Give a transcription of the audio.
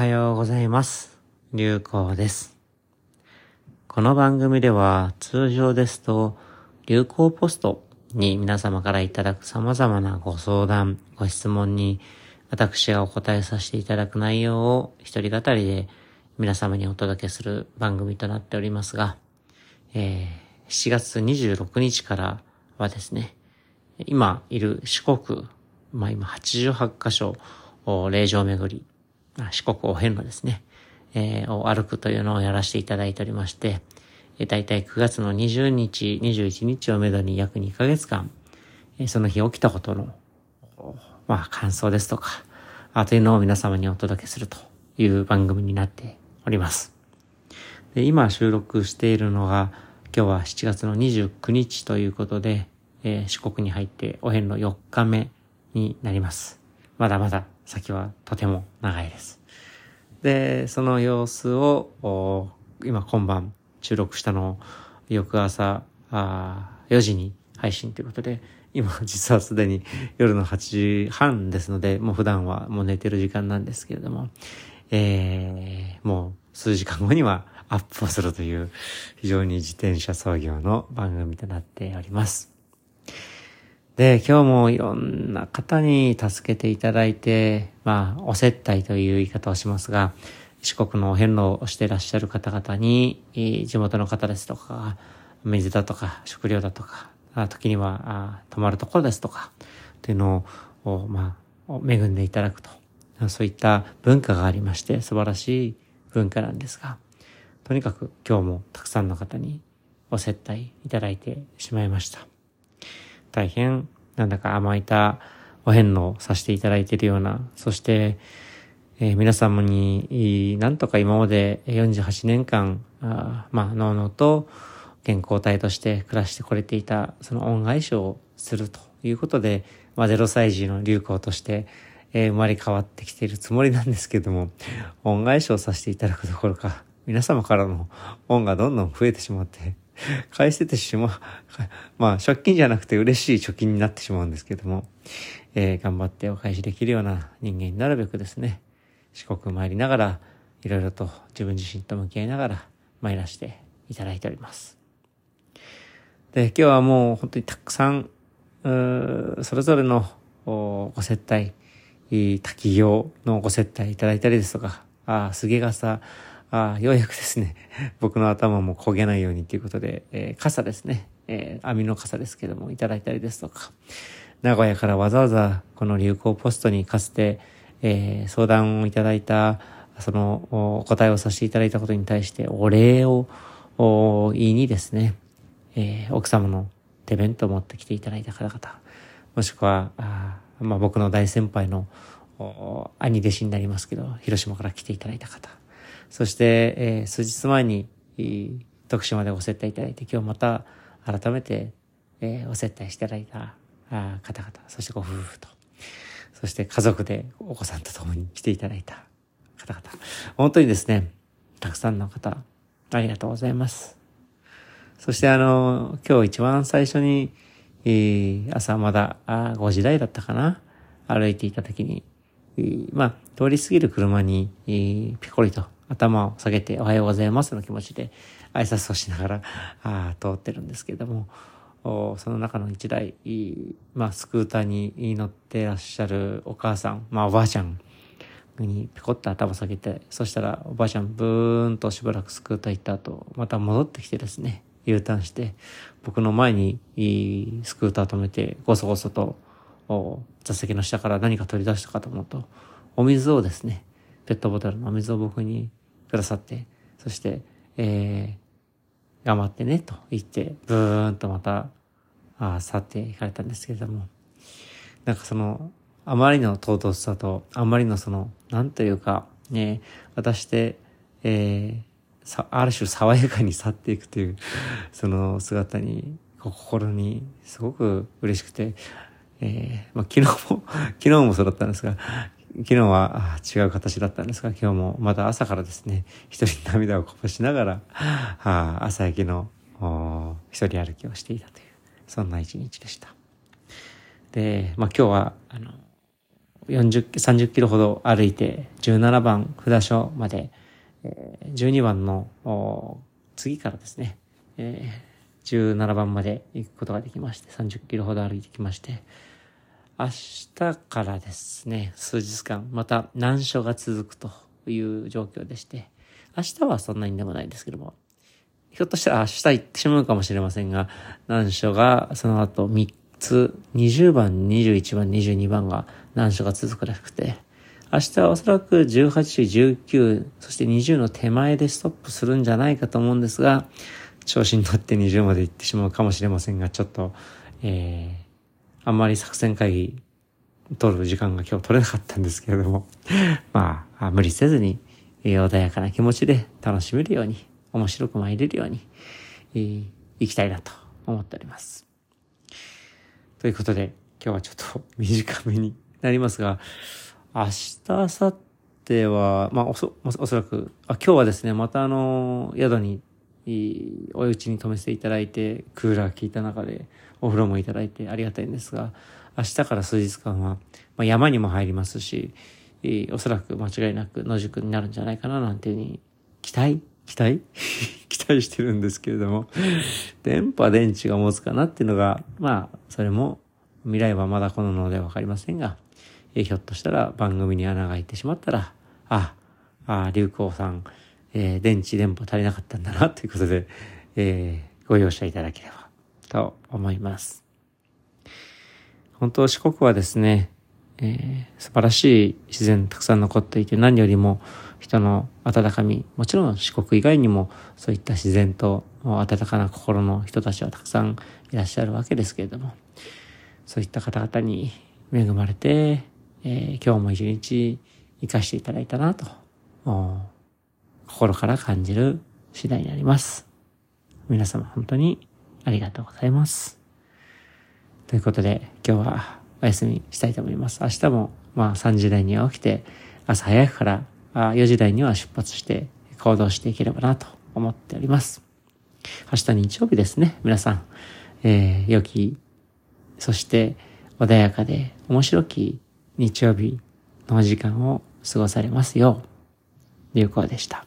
はようございます。流行です。この番組では通常ですと流行ポストに皆様からいただく様々なご相談、ご質問に私がお答えさせていただく内容を一人語りで皆様にお届けする番組となっておりますが、えー、7月26日からはですね、今いる四国、まあ今88カ所、霊場巡り、四国お遍路ですね、えー、を歩くというのをやらせていただいておりまして、えー、大体9月の20日、21日をめどに約2ヶ月間、えー、その日起きたことの、まあ感想ですとか、あというのを皆様にお届けするという番組になっております。で今収録しているのが、今日は7月の29日ということで、えー、四国に入ってお遍路4日目になります。まだまだ先はとても長いです。で、その様子を、今今晩収録したのを翌朝あ4時に配信ということで、今実はすでに夜の8時半ですので、もう普段はもう寝てる時間なんですけれども、えー、もう数時間後にはアップをするという非常に自転車操業の番組となっております。で、今日もいろんな方に助けていただいて、まあ、お接待という言い方をしますが、四国のお遍路をしていらっしゃる方々に、地元の方ですとか、水だとか、食料だとか、時には泊まるところですとか、というのを、まあ、恵んでいただくと。そういった文化がありまして、素晴らしい文化なんですが、とにかく今日もたくさんの方にお接待いただいてしまいました。大変なんだか甘えたお遍路をさせていただいているような、そして、えー、皆様に、なんとか今まで48年間、あまあ、脳々と健康体として暮らしてこれていた、その恩返しをするということで、まあ、0歳児の流行として、えー、生まれ変わってきているつもりなんですけども、恩返しをさせていただくどころか、皆様からの恩がどんどん増えてしまって、返せてしまう。まあ、借金じゃなくて嬉しい貯金になってしまうんですけども、えー、頑張ってお返しできるような人間になるべくですね、四国参りながら、いろいろと自分自身と向き合いながら参らしていただいております。で、今日はもう本当にたくさん、それぞれのご接待、滝行のご接待いただいたりですとか、あ、菅笠、あようやくですね、僕の頭も焦げないようにということで、えー、傘ですね、えー、網の傘ですけども、いただいたりですとか、名古屋からわざわざこの流行ポストにかつて、えー、相談をいただいた、そのお答えをさせていただいたことに対してお礼をお言いにですね、えー、奥様の手弁当を持ってきていただいた方々、もしくは、あまあ、僕の大先輩の兄弟子になりますけど、広島から来ていただいた方、そして、えー、数日前に、徳島でご接待いただいて、今日また改めて、えー、お接待していただいた方々、そしてご夫婦と、そして家族でお子さんと共に来ていただいた方々。本当にですね、たくさんの方、ありがとうございます。そしてあの、今日一番最初に、えー、朝まだあ5時台だったかな歩いていた時に、えー、まあ、通り過ぎる車に、えー、ピコリと頭を下げておはようございますの気持ちで挨拶をしながら あ通ってるんですけれども、その中の一台、まあ、スクーターに乗ってらっしゃるお母さん、まあ、おばあちゃんにピコッと頭下げて、そしたらおばあちゃんブーンとしばらくスクーター行った後、また戻ってきてですね、U ターンして、僕の前にスクーター止めて、ごそごそと座席の下から何か取り出したかと思うと、お水をですね、ペットボトルのお水を僕にくださって、そして、えー、頑張ってね、と言って、ブーンとまた、あ去っていかれたんですけれども、なんかその、あまりの唐突さと、あまりのその、なんというか、ね、私で、えー、ある種爽やかに去っていくという、その姿に、心にすごく嬉しくて、えー、まあ、昨日も、昨日もそうだったんですが、昨日は違う形だったんですが、今日もまた朝からですね、一人涙をこぼしながら、あ、朝焼けの一人歩きをしていたという、そんな一日でした。で、まあ今日は、あの、40、30キロほど歩いて、17番札所まで、12番の次からですね、17番まで行くことができまして、30キロほど歩いてきまして、明日からですね、数日間、また難所が続くという状況でして、明日はそんなにでもないですけども、ひょっとしたら明日行ってしまうかもしれませんが、難所がその後3つ、20番、21番、22番が難所が続くらしくて、明日はおそらく18、19、そして20の手前でストップするんじゃないかと思うんですが、調子に乗って20まで行ってしまうかもしれませんが、ちょっと、えー、あんまり作戦会議取る時間が今日取れなかったんですけれども、まあ、無理せずに、穏やかな気持ちで楽しめるように、面白く参れるように、えー、行きたいなと思っております。ということで、今日はちょっと短めになりますが、明日、明後日は、まあおそ、おそらく、あ、今日はですね、またあの、宿に、お家に泊めていただいて、クーラー効いた中で、お風呂もいただいてありがたいんですが、明日から数日間は、まあ、山にも入りますし、おそらく間違いなく野宿になるんじゃないかななんていうふうに期待期待？期待してるんですけれども、電波電池が持つかなっていうのが、まあ、それも未来はまだこののでわかりませんが、ひょっとしたら番組に穴が開いてしまったら、あ、あ、流行さん、えー、電池電波足りなかったんだなということで、えー、ご容赦いただければと思います。本当四国はですね、えー、素晴らしい自然たくさん残っていて何よりも人の温かみ、もちろん四国以外にもそういった自然と温かな心の人たちはたくさんいらっしゃるわけですけれども、そういった方々に恵まれて、えー、今日も一日生かしていただいたなと、心から感じる次第になります。皆様本当にありがとうございます。ということで今日はお休みしたいと思います。明日もまあ3時台には起きて朝早くから4時台には出発して行動していければなと思っております。明日日曜日ですね。皆さん、えー、良き、そして穏やかで面白き日曜日の時間を過ごされますよう、有効でした。